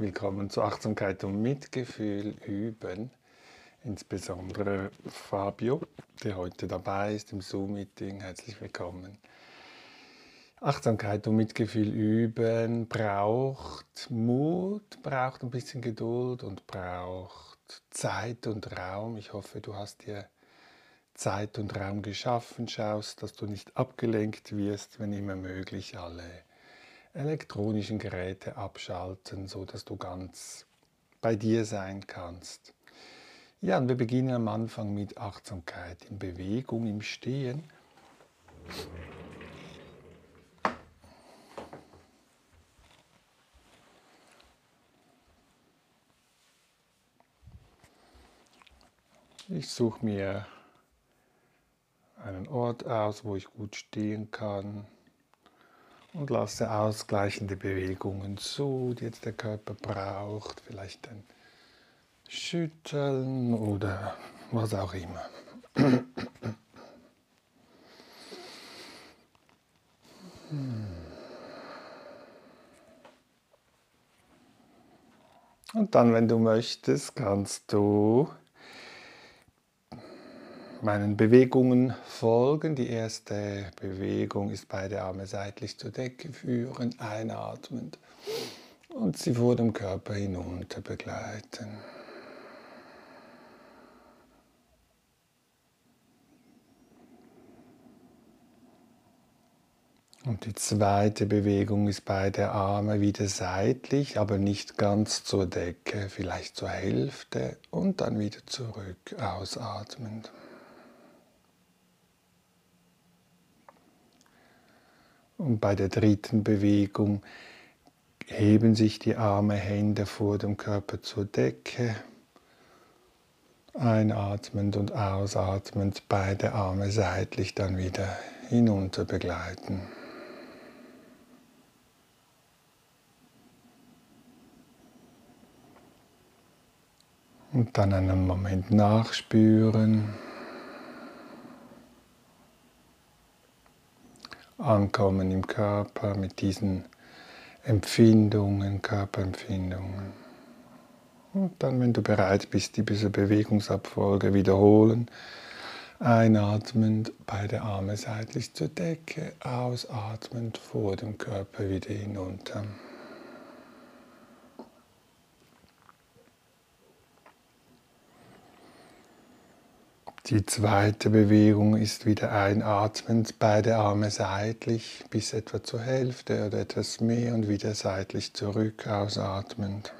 Willkommen zur Achtsamkeit und Mitgefühl üben. Insbesondere Fabio, der heute dabei ist im Zoom-Meeting. Herzlich willkommen. Achtsamkeit und Mitgefühl üben braucht Mut, braucht ein bisschen Geduld und braucht Zeit und Raum. Ich hoffe, du hast dir Zeit und Raum geschaffen, schaust, dass du nicht abgelenkt wirst, wenn immer möglich alle elektronischen Geräte abschalten, so dass du ganz bei dir sein kannst. Ja, und wir beginnen am Anfang mit Achtsamkeit in Bewegung, im Stehen. Ich suche mir einen Ort aus, wo ich gut stehen kann und lasse ausgleichende Bewegungen zu, die jetzt der Körper braucht. Vielleicht ein Schütteln oder was auch immer. Und dann, wenn du möchtest, kannst du meinen Bewegungen folgen. Die erste Bewegung ist beide Arme seitlich zur Decke führen, einatmend und sie vor dem Körper hinunter begleiten. Und die zweite Bewegung ist beide Arme wieder seitlich, aber nicht ganz zur Decke, vielleicht zur Hälfte und dann wieder zurück, ausatmend. Und bei der dritten Bewegung heben sich die Arme, Hände vor dem Körper zur Decke. Einatmend und ausatmend beide Arme seitlich dann wieder hinunter begleiten. Und dann einen Moment nachspüren. Ankommen im Körper mit diesen Empfindungen, Körperempfindungen. Und dann, wenn du bereit bist, diese Bewegungsabfolge wiederholen, einatmend beide Arme seitlich zur Decke, ausatmend vor dem Körper wieder hinunter. Die zweite Bewegung ist wieder einatmend, beide Arme seitlich bis etwa zur Hälfte oder etwas mehr und wieder seitlich zurück, ausatmend.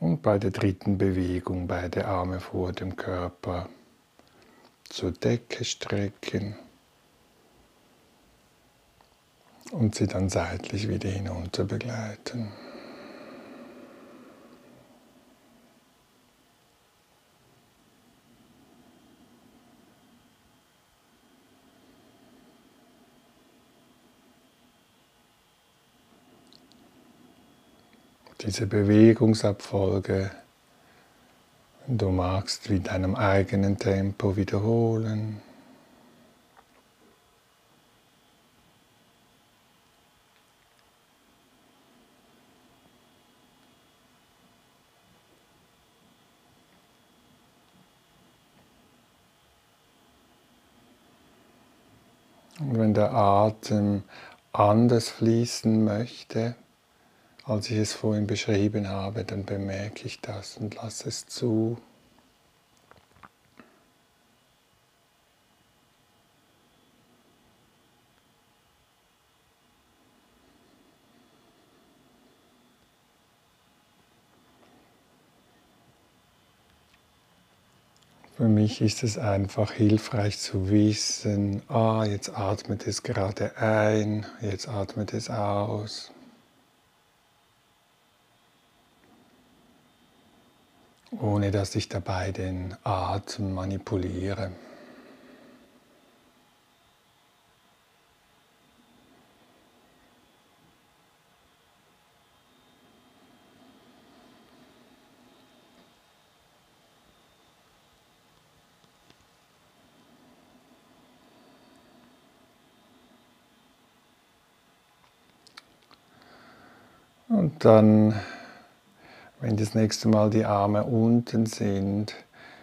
Und bei der dritten Bewegung beide Arme vor dem Körper zur Decke strecken und sie dann seitlich wieder hinunter begleiten. Diese Bewegungsabfolge, wenn du magst, wie deinem eigenen Tempo wiederholen. Und wenn der Atem anders fließen möchte, als ich es vorhin beschrieben habe, dann bemerke ich das und lasse es zu. Für mich ist es einfach hilfreich zu wissen, ah, jetzt atmet es gerade ein, jetzt atmet es aus. ohne dass ich dabei den Atem manipuliere. Und dann wenn das nächste Mal die Arme unten sind,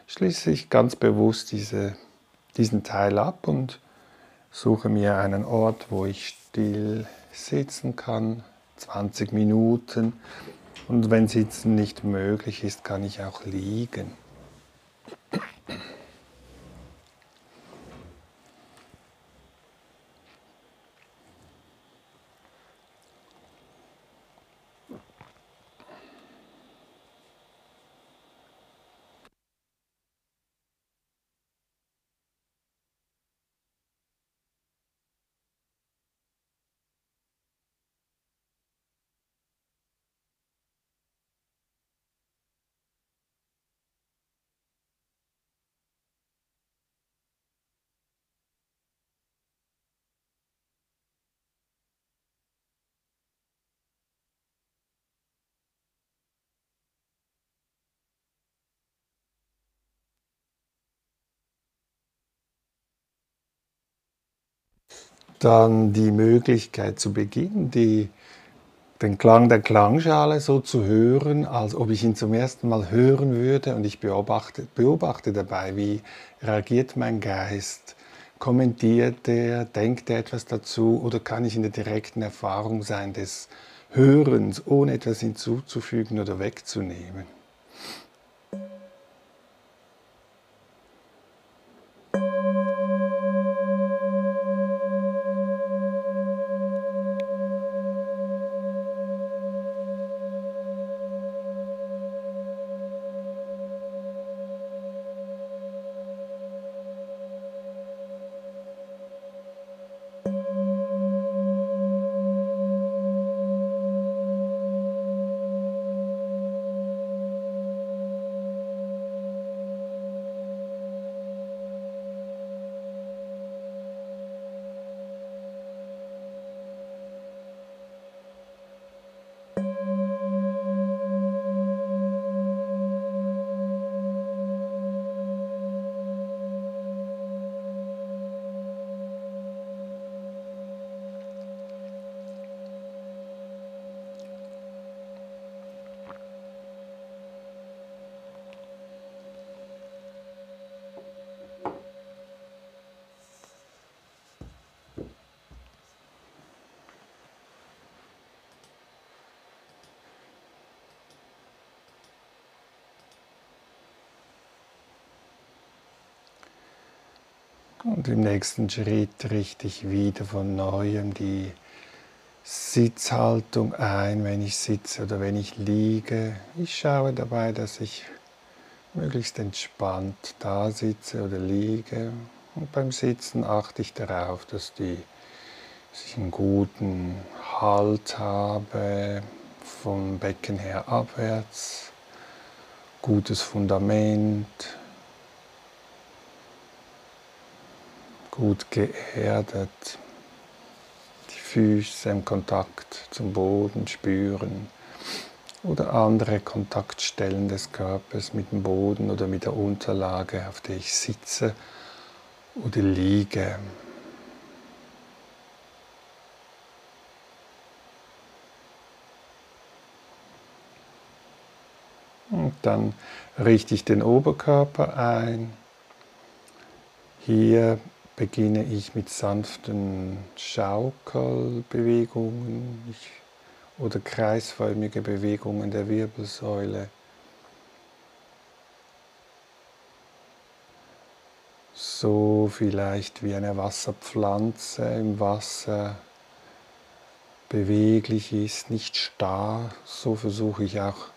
schließe ich ganz bewusst diese, diesen Teil ab und suche mir einen Ort, wo ich still sitzen kann, 20 Minuten. Und wenn Sitzen nicht möglich ist, kann ich auch liegen. Dann die Möglichkeit zu beginnen, die, den Klang der Klangschale so zu hören, als ob ich ihn zum ersten Mal hören würde und ich beobachte, beobachte dabei, wie reagiert mein Geist, kommentiert er, denkt er etwas dazu oder kann ich in der direkten Erfahrung sein des Hörens, ohne etwas hinzuzufügen oder wegzunehmen. Und im nächsten Schritt richte ich wieder von neuem die Sitzhaltung ein, wenn ich sitze oder wenn ich liege. Ich schaue dabei, dass ich möglichst entspannt da sitze oder liege. Und beim Sitzen achte ich darauf, dass, die, dass ich einen guten Halt habe, vom Becken her abwärts, gutes Fundament, gut geerdet, die Füße im Kontakt zum Boden spüren oder andere Kontaktstellen des Körpers mit dem Boden oder mit der Unterlage, auf der ich sitze oder liege. Und dann richte ich den Oberkörper ein. Hier beginne ich mit sanften Schaukelbewegungen ich, oder kreisförmige Bewegungen der Wirbelsäule. So vielleicht wie eine Wasserpflanze im Wasser beweglich ist, nicht starr, so versuche ich auch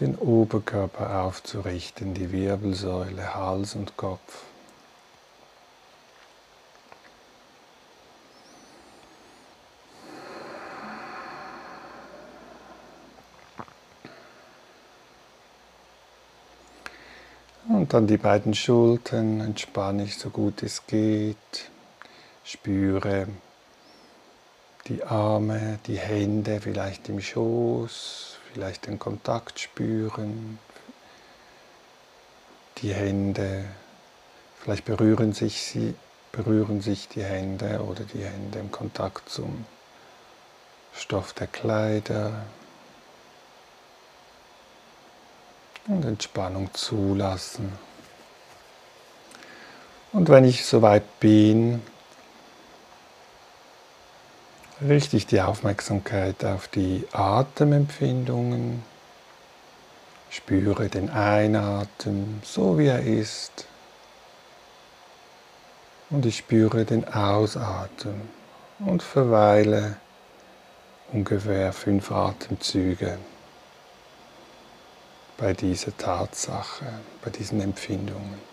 den Oberkörper aufzurichten, die Wirbelsäule, Hals und Kopf. Und dann die beiden Schultern entspanne ich so gut es geht. Spüre die Arme, die Hände vielleicht im Schoß, vielleicht den Kontakt spüren. Die Hände, vielleicht berühren sich sie, berühren sich die Hände oder die Hände im Kontakt zum Stoff der Kleider und Entspannung zulassen. Und wenn ich soweit bin, richte ich die Aufmerksamkeit auf die Atemempfindungen, spüre den Einatmen so wie er ist und ich spüre den Ausatmen und verweile ungefähr fünf Atemzüge bei dieser Tatsache, bei diesen Empfindungen.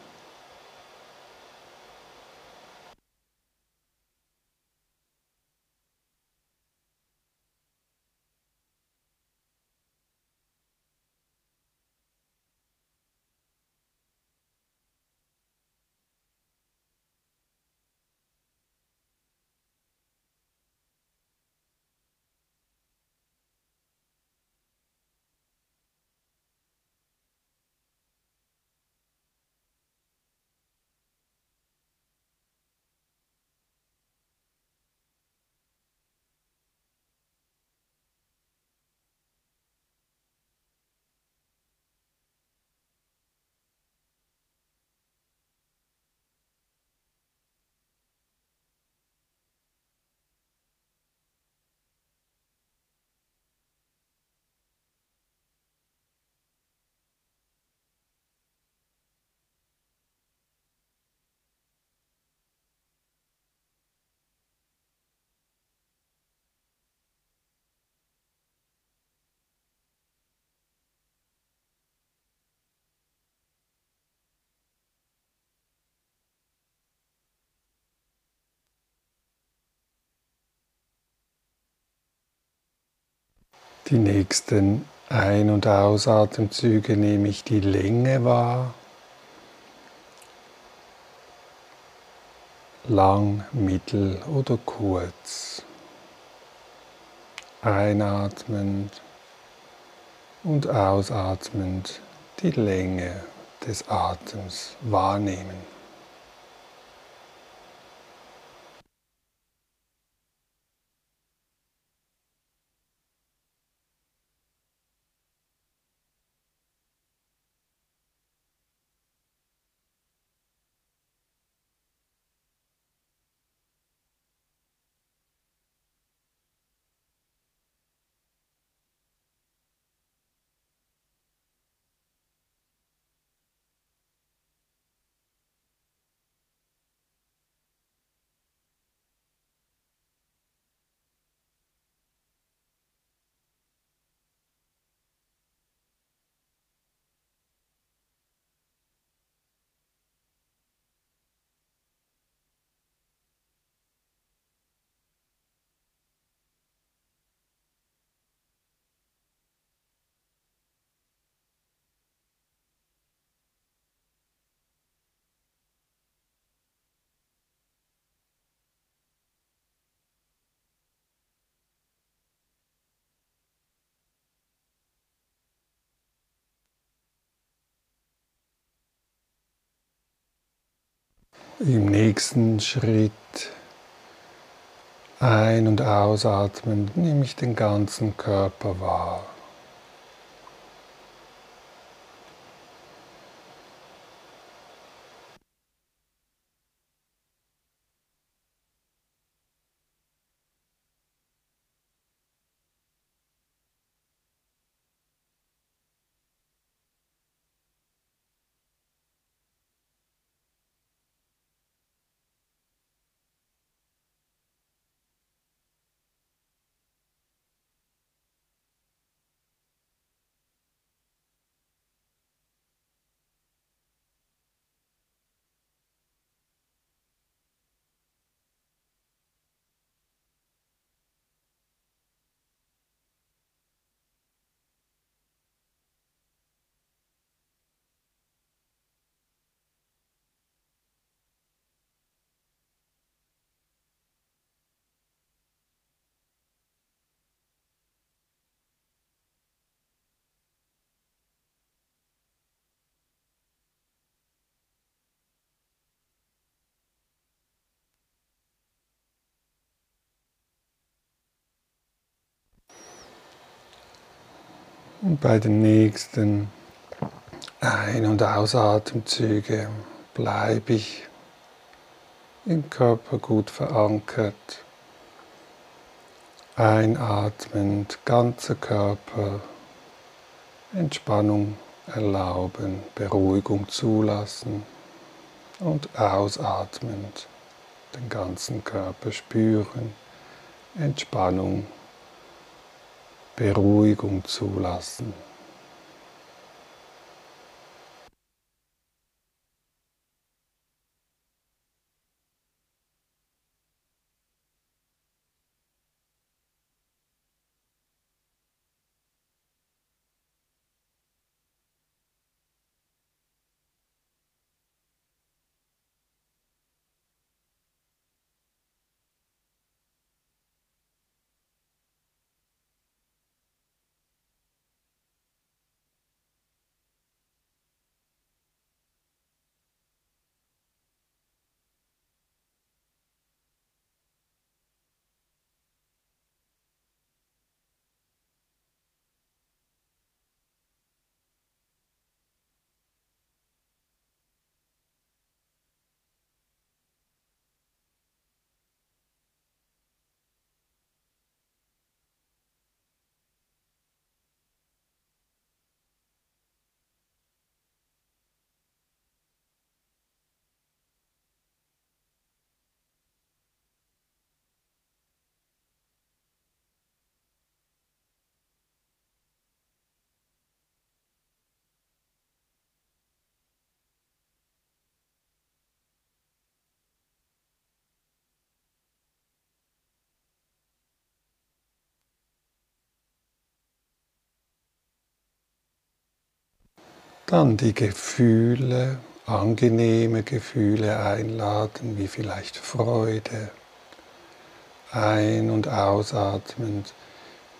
Die nächsten Ein- und Ausatemzüge nehme ich die Länge wahr. Lang, mittel oder kurz. Einatmend und ausatmend die Länge des Atems wahrnehmen. Im nächsten Schritt ein- und ausatmen nehme ich den ganzen Körper wahr. Und bei den nächsten Ein- und Ausatemzügen bleibe ich im Körper gut verankert. Einatmend, ganzer Körper, Entspannung erlauben, Beruhigung zulassen und ausatmend den ganzen Körper spüren, Entspannung, Beruhigung zulassen. Dann die Gefühle, angenehme Gefühle einladen, wie vielleicht Freude. Ein- und ausatmend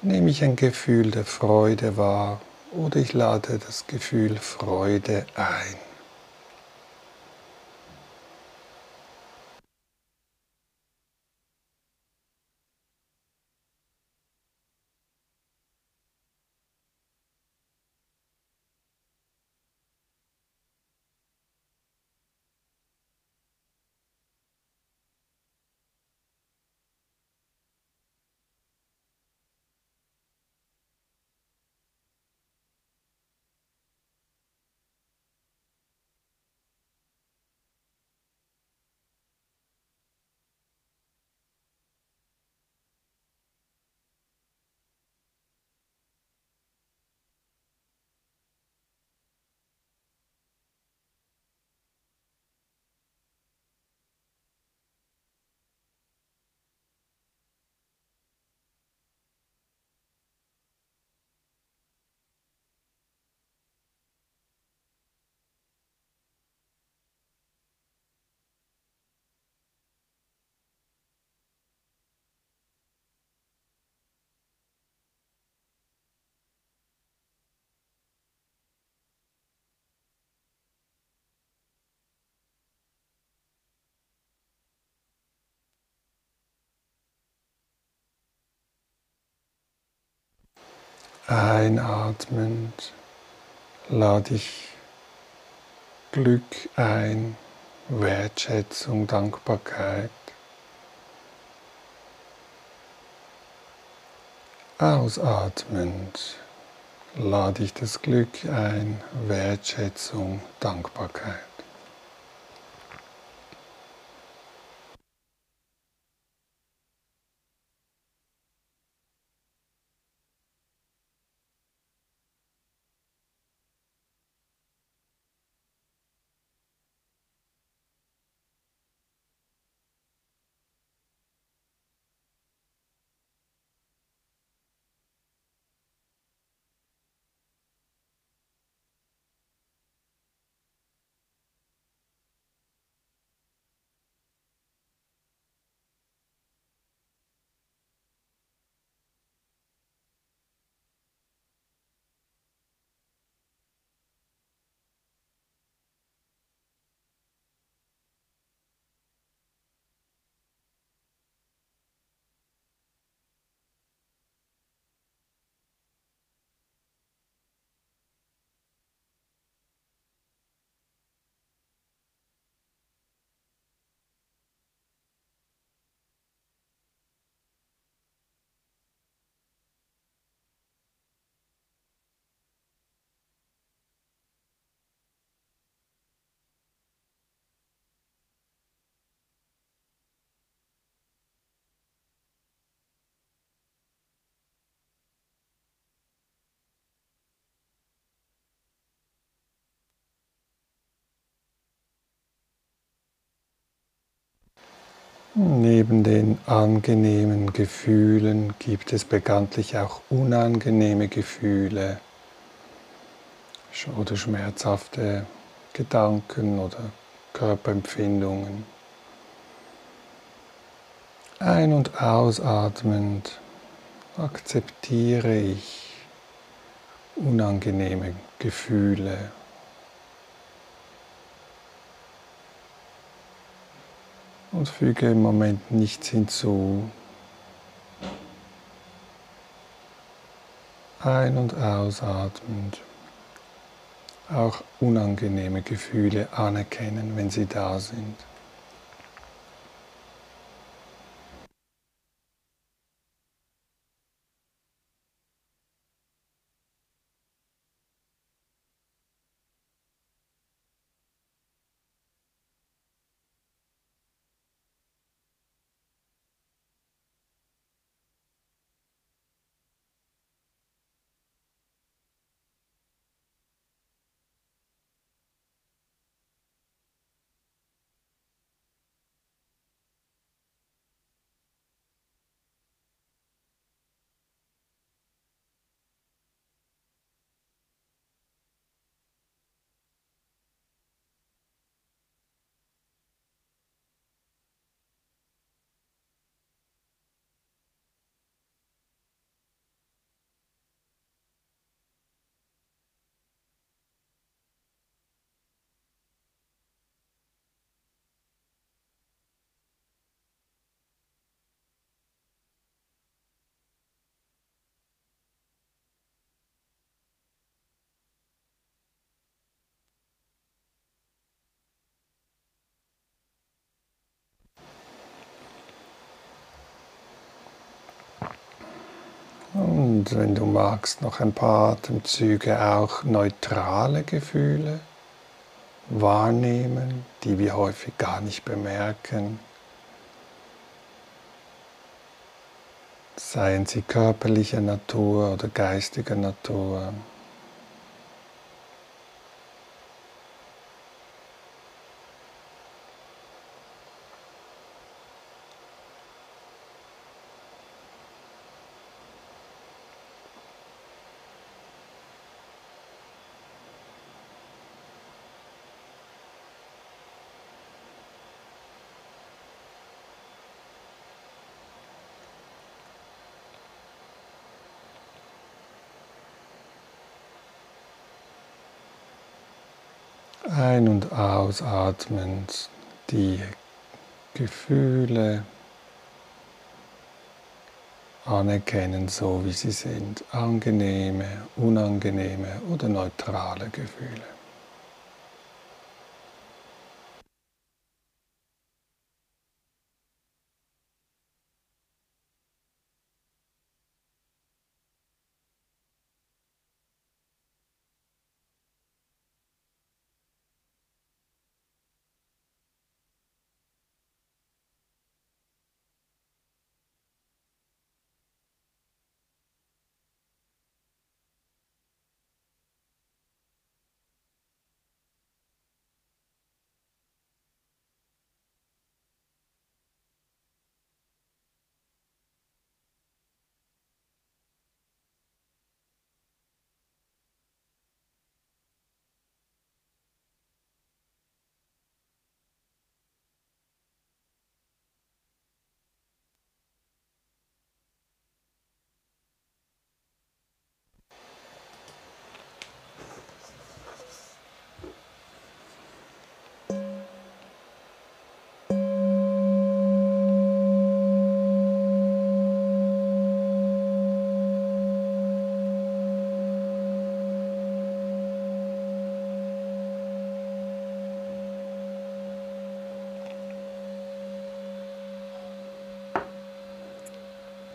nehme ich ein Gefühl der Freude wahr oder ich lade das Gefühl Freude ein. Einatmend lade ich Glück ein, Wertschätzung, Dankbarkeit. Ausatmend lade ich das Glück ein, Wertschätzung, Dankbarkeit. Neben den angenehmen Gefühlen gibt es bekanntlich auch unangenehme Gefühle oder schmerzhafte Gedanken oder Körperempfindungen. Ein- und ausatmend akzeptiere ich unangenehme Gefühle und füge im Moment nichts hinzu. Ein- und ausatmend. Auch unangenehme Gefühle anerkennen, wenn sie da sind. Und wenn du magst, noch ein paar Atemzüge auch neutrale Gefühle wahrnehmen, die wir häufig gar nicht bemerken. Seien sie körperlicher Natur oder geistiger Natur. Ein- und ausatmend die Gefühle anerkennen, so wie sie sind. Angenehme, unangenehme oder neutrale Gefühle.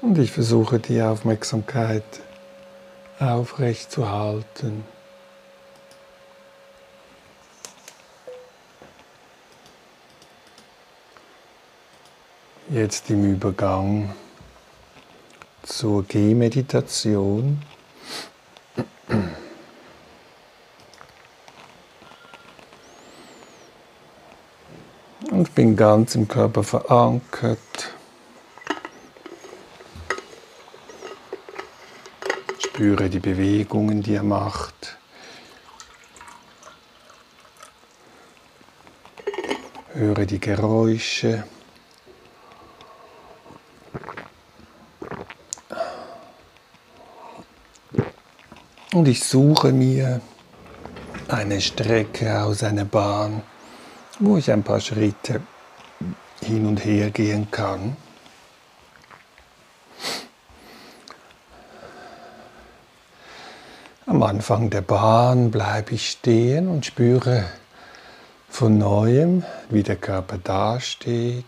Und ich versuche die Aufmerksamkeit aufrecht zu halten. Jetzt im Übergang zur Gehmeditation. Und bin ganz im Körper verankert. Spüre die Bewegungen, die er macht. Höre die Geräusche. Und ich suche mir eine Strecke aus einer Bahn, wo ich ein paar Schritte hin und her gehen kann. Am Anfang der Bahn bleibe ich stehen und spüre von neuem, wie der Körper dasteht,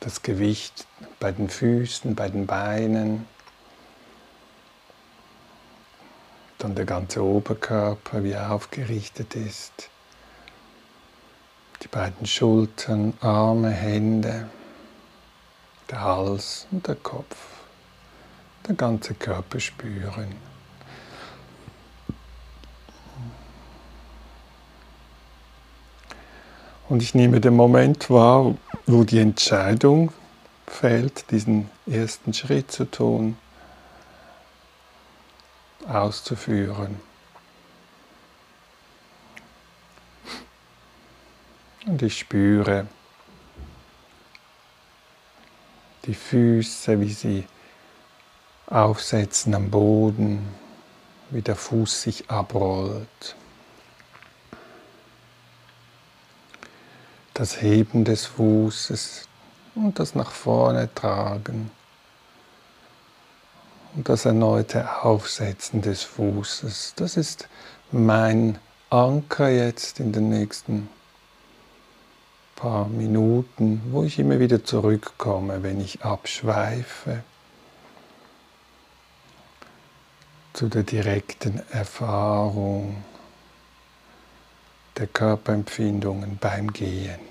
das Gewicht bei den Füßen, bei den Beinen, dann der ganze Oberkörper, wie er aufgerichtet ist, die beiden Schultern, Arme, Hände, der Hals und der Kopf, der ganze Körper spüren. Und ich nehme den Moment wahr, wo die Entscheidung fällt, diesen ersten Schritt zu tun, auszuführen. Und ich spüre die Füße, wie sie aufsetzen am Boden, wie der Fuß sich abrollt. Das Heben des Fußes und das nach vorne tragen und das erneute Aufsetzen des Fußes. Das ist mein Anker jetzt in den nächsten paar Minuten, wo ich immer wieder zurückkomme, wenn ich abschweife zu der direkten Erfahrung der Körperempfindungen beim Gehen.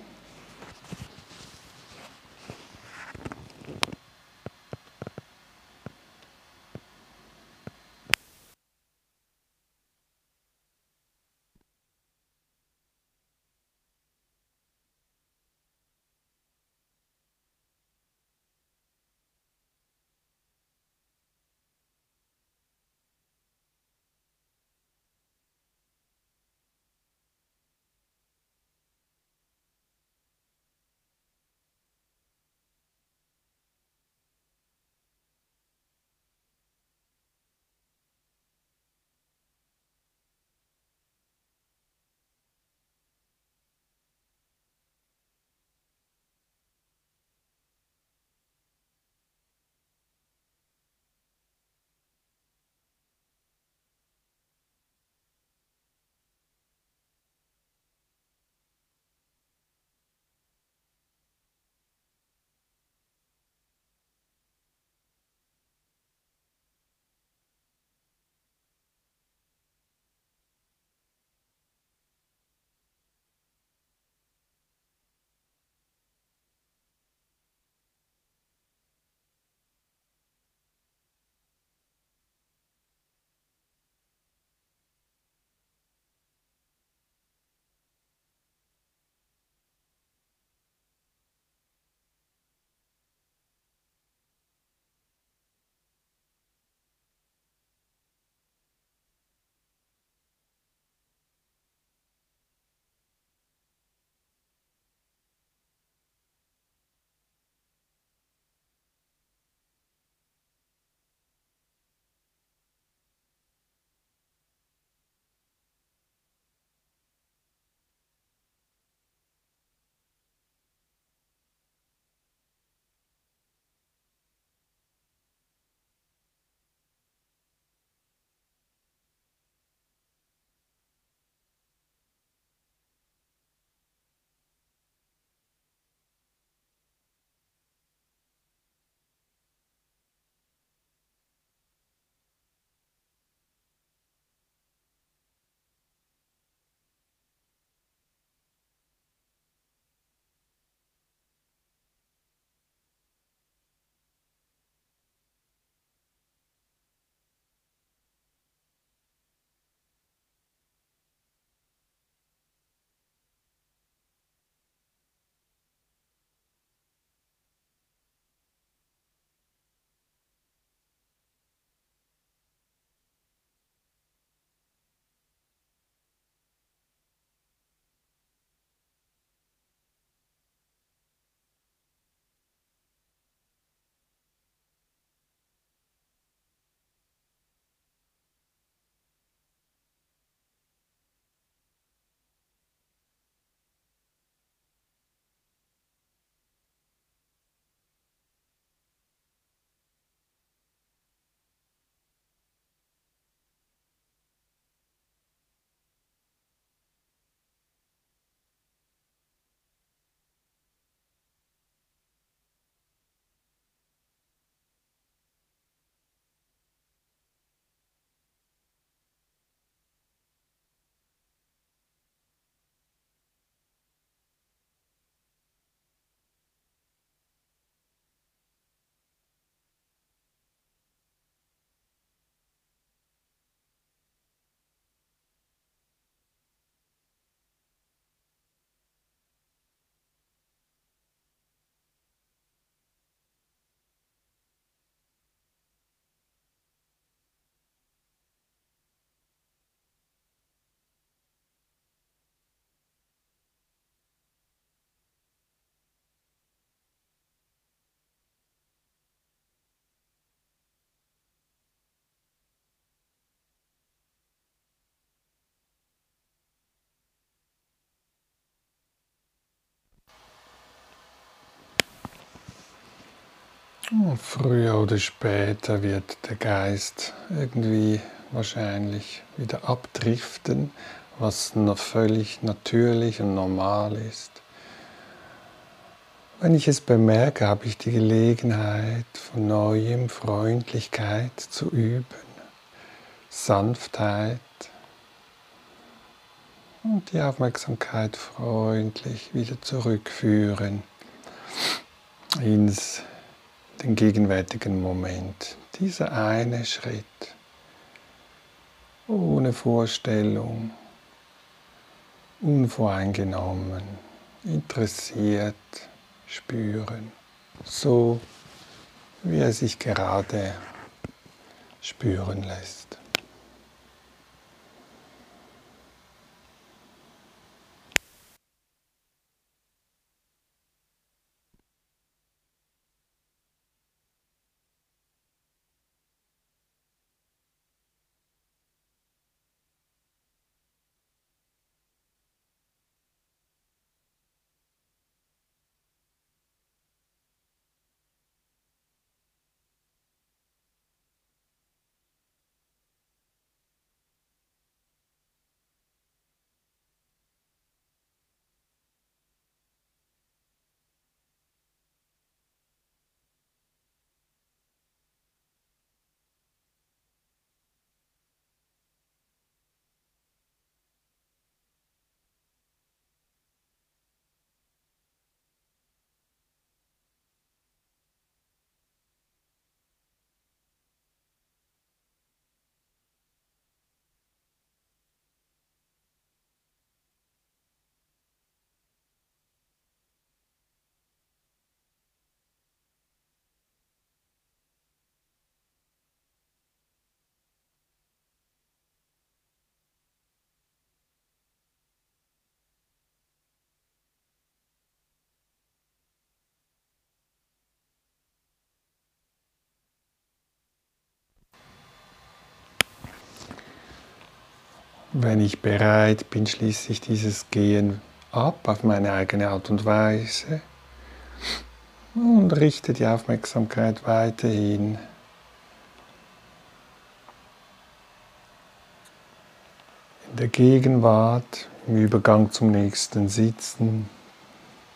Früher oder später wird der Geist irgendwie wahrscheinlich wieder abdriften, was noch völlig natürlich und normal ist. Wenn ich es bemerke, habe ich die Gelegenheit, von neuem Freundlichkeit zu üben, Sanftheit und die Aufmerksamkeit freundlich wieder zurückführen ins den gegenwärtigen Moment. Dieser eine Schritt, ohne Vorstellung, unvoreingenommen, interessiert, spüren, so wie er sich gerade spüren lässt. Wenn ich bereit bin, schließe ich dieses Gehen ab auf meine eigene Art und Weise und richte die Aufmerksamkeit weiterhin in der Gegenwart, im Übergang zum nächsten Sitzen,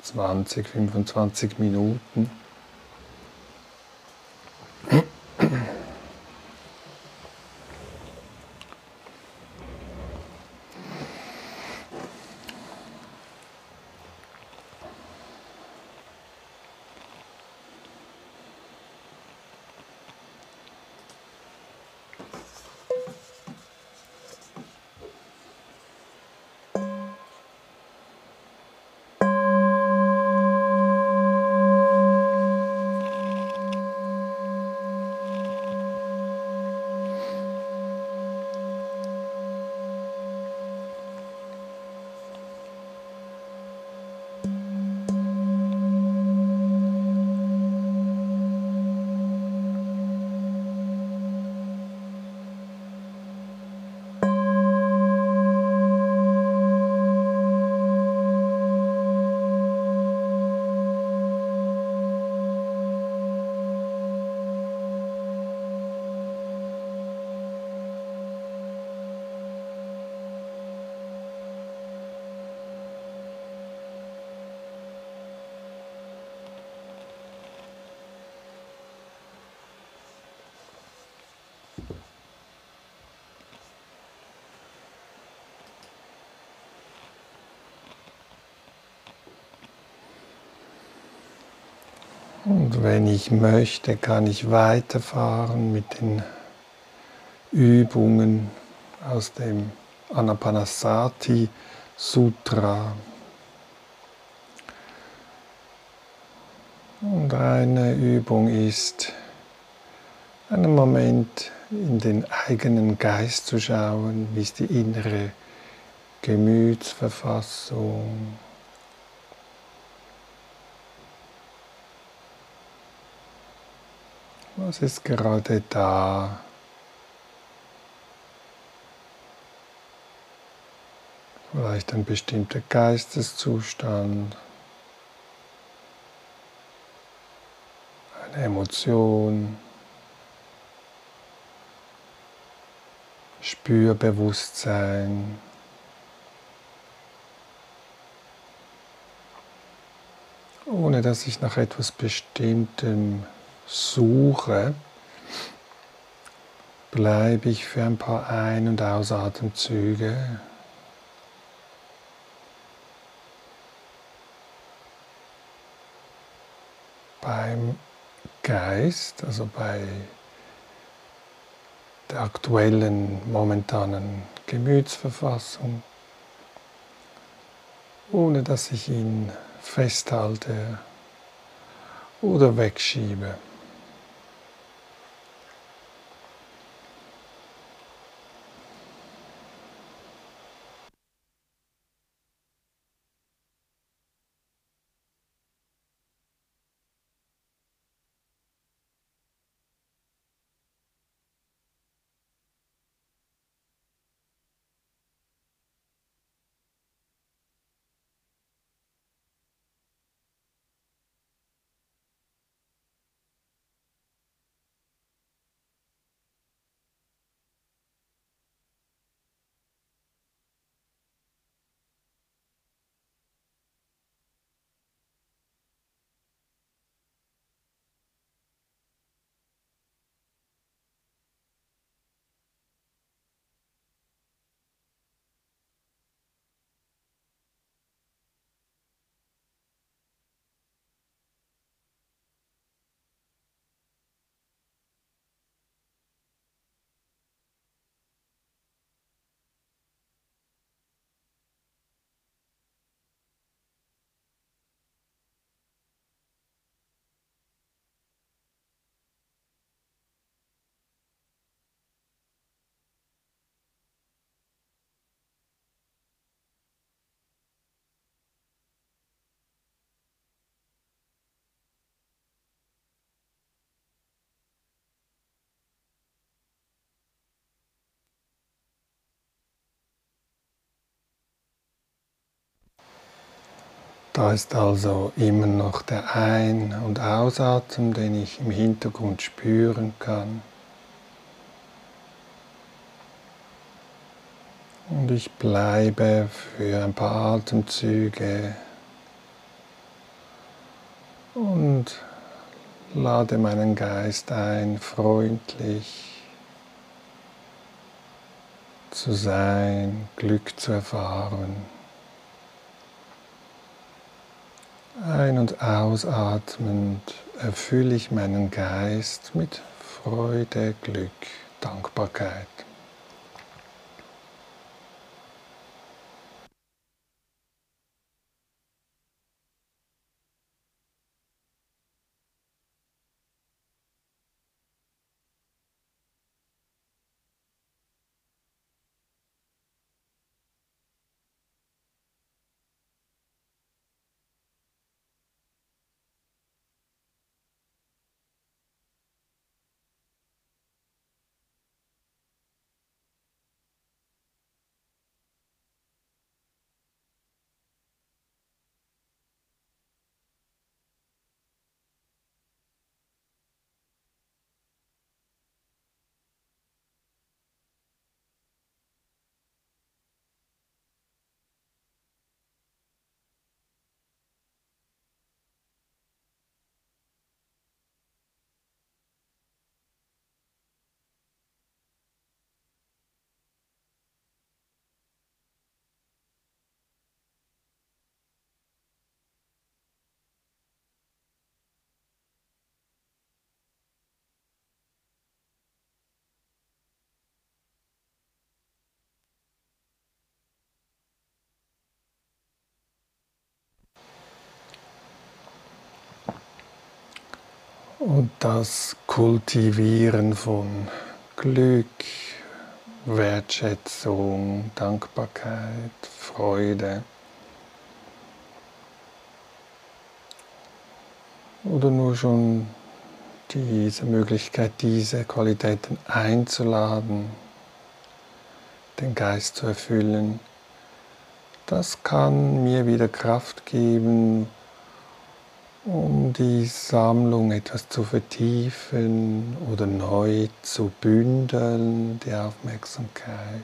20, 25 Minuten. Und wenn ich möchte, kann ich weiterfahren mit den Übungen aus dem Anapanasati Sutra. Und eine Übung ist, einen Moment in den eigenen Geist zu schauen, wie ist die innere Gemütsverfassung. Was ist gerade da? Vielleicht ein bestimmter Geisteszustand, eine Emotion, Spürbewusstsein. Ohne dass ich nach etwas Bestimmtem suche, bleibe ich für ein paar Ein- und Ausatemzüge beim Geist, also bei der aktuellen, momentanen Gemütsverfassung, ohne dass ich ihn festhalte oder wegschiebe. Da ist also immer noch der Ein- und Ausatmen, den ich im Hintergrund spüren kann. Und ich bleibe für ein paar Atemzüge und lade meinen Geist ein, freundlich zu sein, Glück zu erfahren. Ein- und ausatmend erfülle ich meinen Geist mit Freude, Glück, Dankbarkeit. Und das Kultivieren von Glück, Wertschätzung, Dankbarkeit, Freude. Oder nur schon diese Möglichkeit, diese Qualitäten einzuladen, den Geist zu erfüllen, das kann mir wieder Kraft geben, um die Sammlung etwas zu vertiefen oder neu zu bündeln, die Aufmerksamkeit.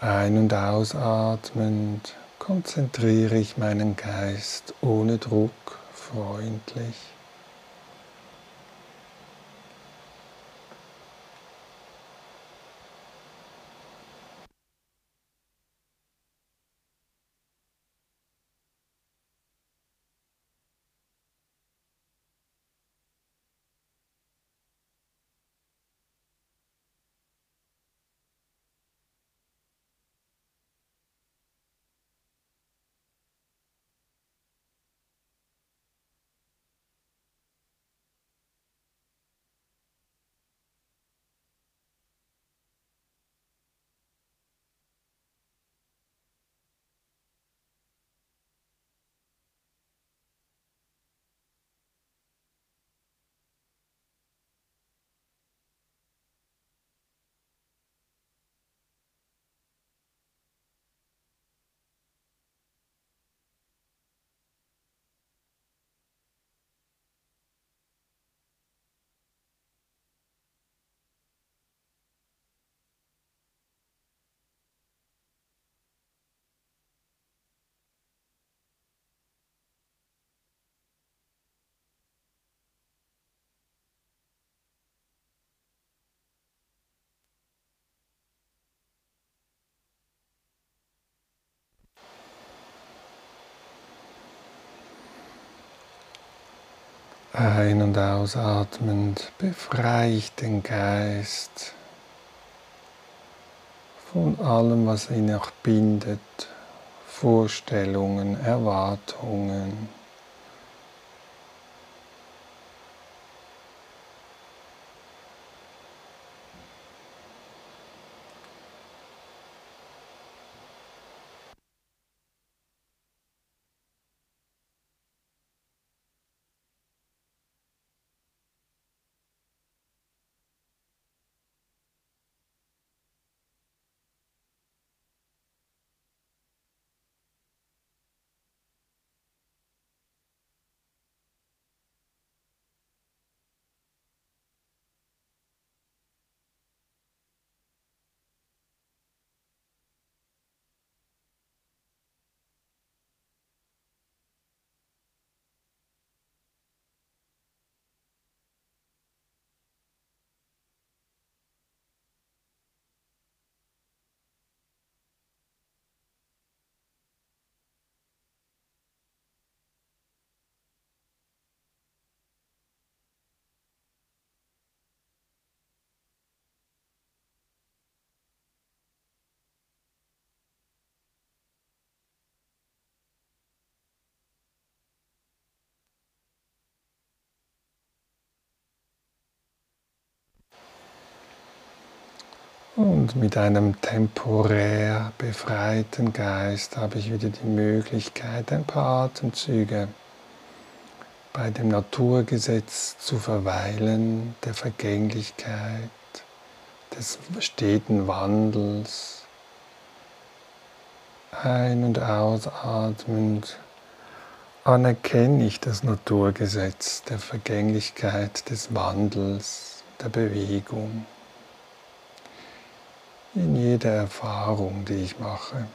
Ein- und ausatmend konzentriere ich meinen Geist ohne Druck, freundlich Ein- und ausatmend befreie ich den Geist von allem, was ihn noch bindet, Vorstellungen, Erwartungen. Und mit einem temporär befreiten Geist habe ich wieder die Möglichkeit, ein paar Atemzüge bei dem Naturgesetz zu verweilen, der Vergänglichkeit, des steten Wandels. Ein- und ausatmend anerkenne ich das Naturgesetz der Vergänglichkeit, des Wandels, der Bewegung in jeder Erfahrung, die ich mache.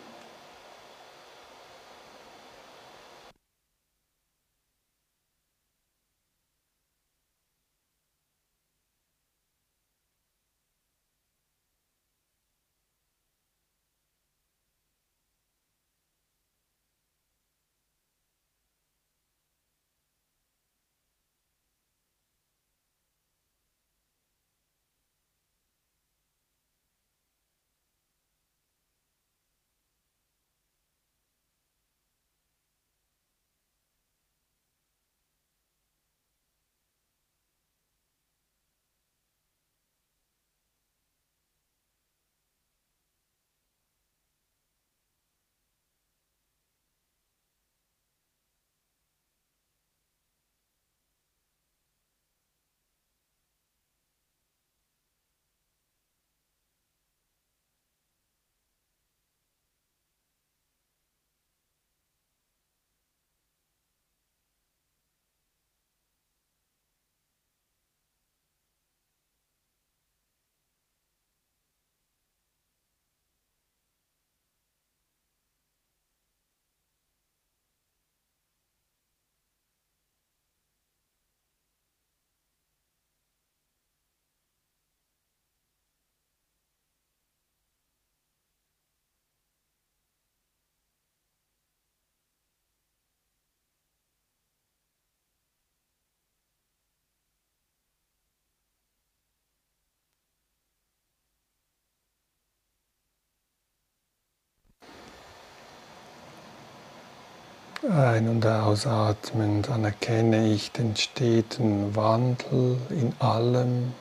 Ein- und ausatmend anerkenne ich den steten Wandel in allem,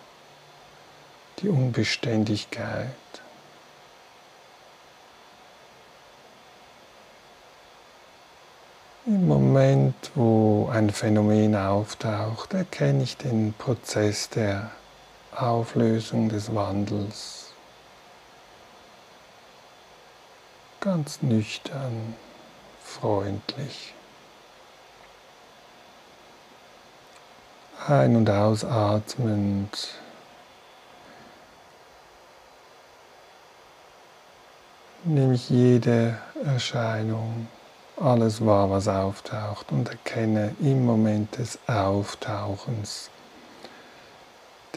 die Unbeständigkeit. Im Moment, wo ein Phänomen auftaucht, erkenne ich den Prozess der Auflösung des Wandels ganz nüchtern, freundlich. Ein- und ausatmend nehme ich jede Erscheinung alles wahr, was auftaucht und erkenne im Moment des Auftauchens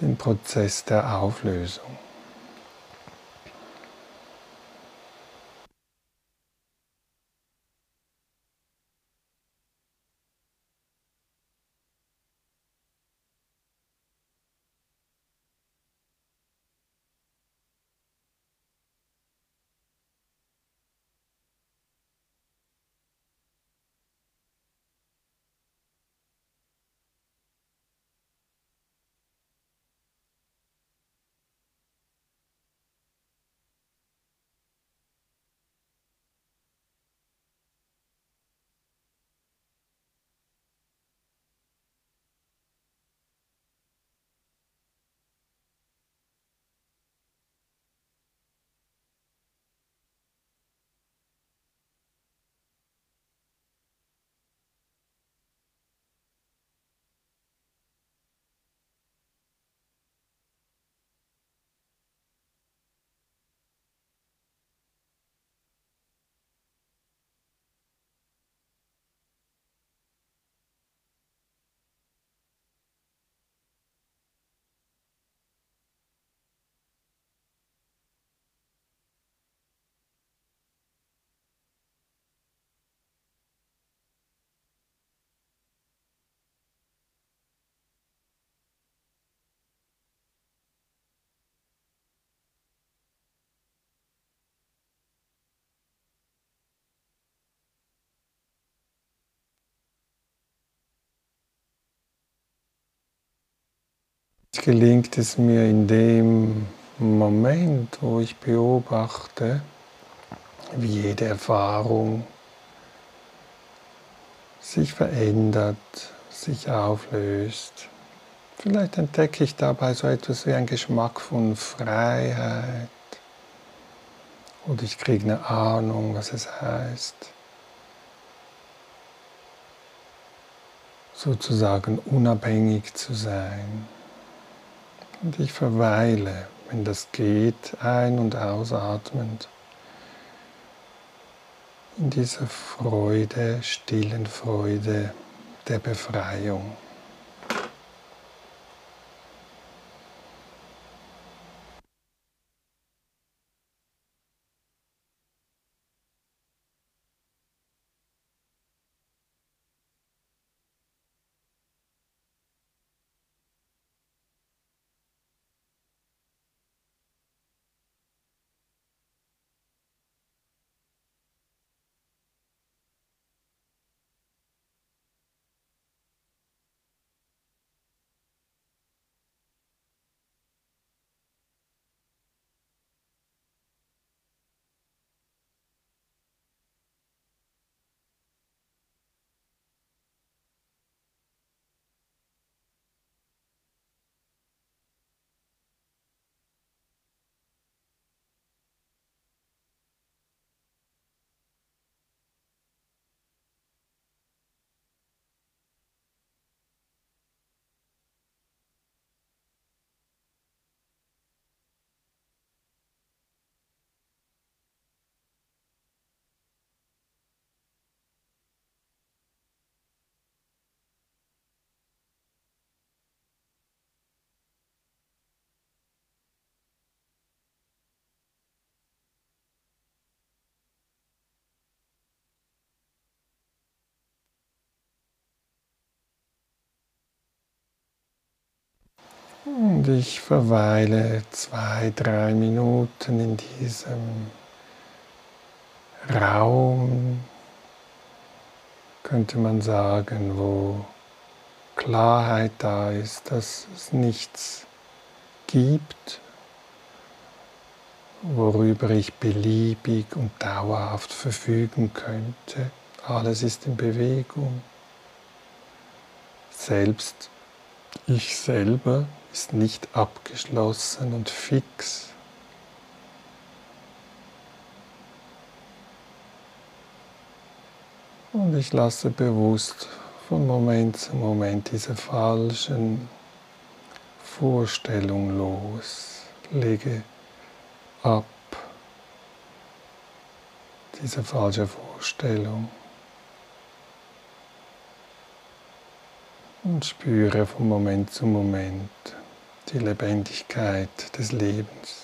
den Prozess der Auflösung. Gelingt es mir in dem Moment, wo ich beobachte, wie jede Erfahrung sich verändert, sich auflöst. Vielleicht entdecke ich dabei so etwas wie einen Geschmack von Freiheit oder ich kriege eine Ahnung, was es heißt, sozusagen unabhängig zu sein. Und ich verweile, wenn das geht, ein- und ausatmend in dieser Freude, stillen Freude der Befreiung. Und ich verweile zwei, drei Minuten in diesem Raum, könnte man sagen, wo Klarheit da ist, dass es nichts gibt, worüber ich beliebig und dauerhaft verfügen könnte. Alles ist in Bewegung. Selbst ich selber ist nicht abgeschlossen und fix. Und ich lasse bewusst von Moment zu Moment diese falschen Vorstellungen los, lege ab diese falsche Vorstellung und spüre von Moment zu Moment die Lebendigkeit des Lebens.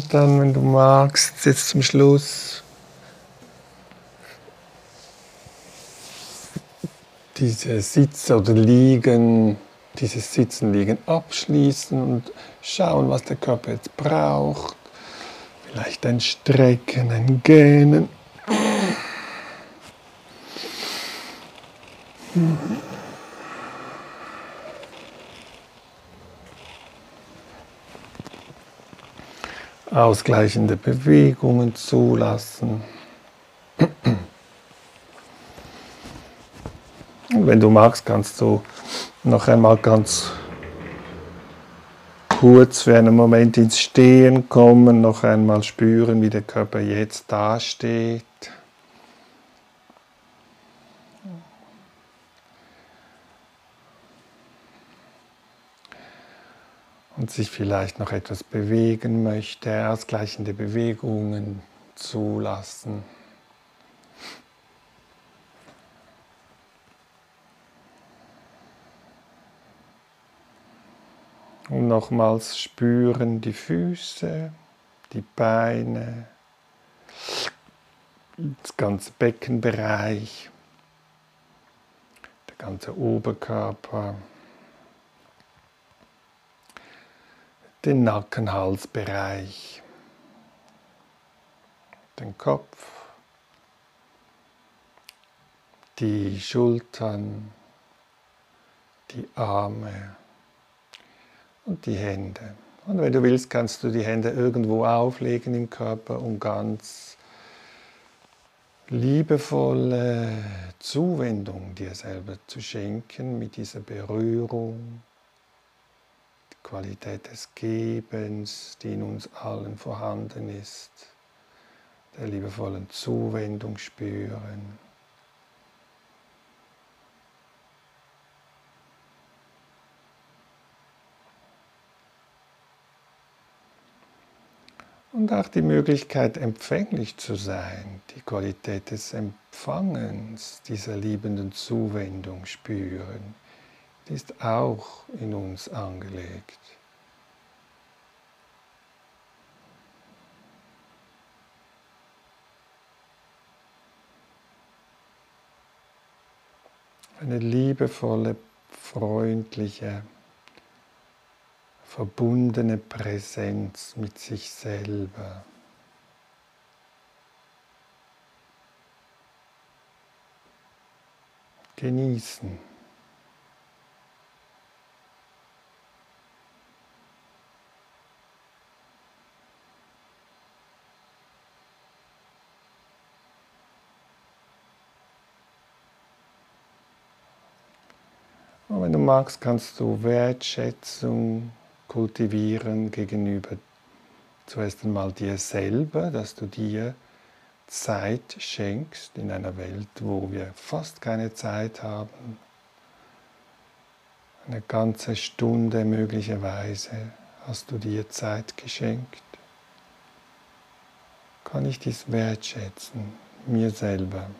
Und dann, wenn du magst, jetzt zum Schluss diese Sitz oder Liegen, dieses Sitzen, Liegen abschließen und schauen, was der Körper jetzt braucht. Vielleicht ein Strecken, ein Gähnen. Mhm. Ausgleichende Bewegungen zulassen. Und wenn du magst, kannst du noch einmal ganz kurz für einen Moment ins Stehen kommen, noch einmal spüren, wie der Körper jetzt dasteht. Sich vielleicht noch etwas bewegen möchte, ausgleichende Bewegungen zulassen. Und nochmals spüren die Füße, die Beine, das ganze Beckenbereich, der ganze Oberkörper. Den Nacken-Halsbereich, den Kopf, die Schultern, die Arme und die Hände. Und wenn du willst, kannst du die Hände irgendwo auflegen im Körper und ganz liebevolle Zuwendung dir selber zu schenken mit dieser Berührung, Qualität des Gebens, die in uns allen vorhanden ist, der liebevollen Zuwendung spüren. Und auch die Möglichkeit, empfänglich zu sein, die Qualität des Empfangens, dieser liebenden Zuwendung spüren, ist auch in uns angelegt. Eine liebevolle, freundliche, verbundene Präsenz mit sich selber. Genießen. Magst, kannst du Wertschätzung kultivieren gegenüber zuerst einmal dir selber, dass du dir Zeit schenkst in einer Welt, wo wir fast keine Zeit haben. Eine ganze Stunde möglicherweise hast du dir Zeit geschenkt. Kann ich dies wertschätzen, mir selber.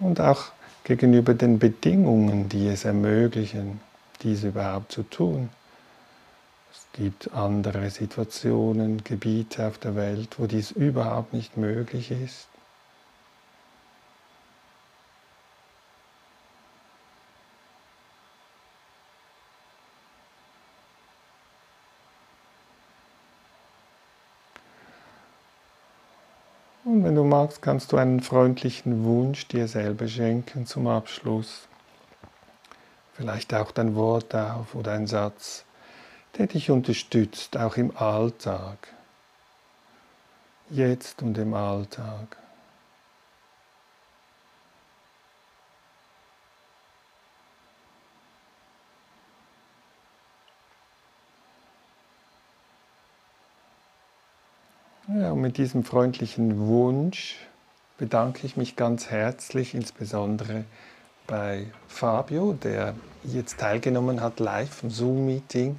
Und auch gegenüber den Bedingungen, die es ermöglichen, dies überhaupt zu tun. Es gibt andere Situationen, Gebiete auf der Welt, wo dies überhaupt nicht möglich ist. Und wenn du magst, kannst du einen freundlichen Wunsch dir selber schenken zum Abschluss. Vielleicht auch dein Wort auf oder ein Satz, der dich unterstützt, auch im Alltag. Jetzt und im Alltag. Ja, und mit diesem freundlichen Wunsch bedanke ich mich ganz herzlich, insbesondere bei Fabio, der jetzt teilgenommen hat live im Zoom-Meeting.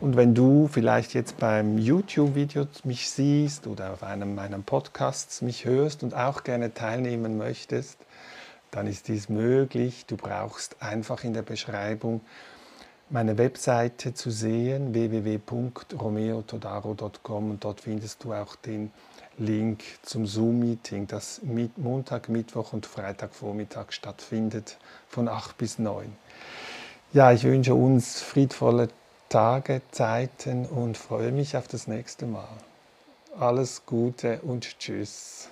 Und wenn du vielleicht jetzt beim YouTube-Video mich siehst oder auf einem meiner Podcasts mich hörst und auch gerne teilnehmen möchtest, dann ist dies möglich. Du brauchst einfach in der Beschreibung meine Webseite zu sehen, www.romeotodaro.com und dort findest du auch den Link zum Zoom-Meeting, das Montag, Mittwoch und Freitagvormittag stattfindet von 8 bis 9. Ja, ich wünsche uns friedvolle Tage, Zeiten und freue mich auf das nächste Mal. Alles Gute und Tschüss.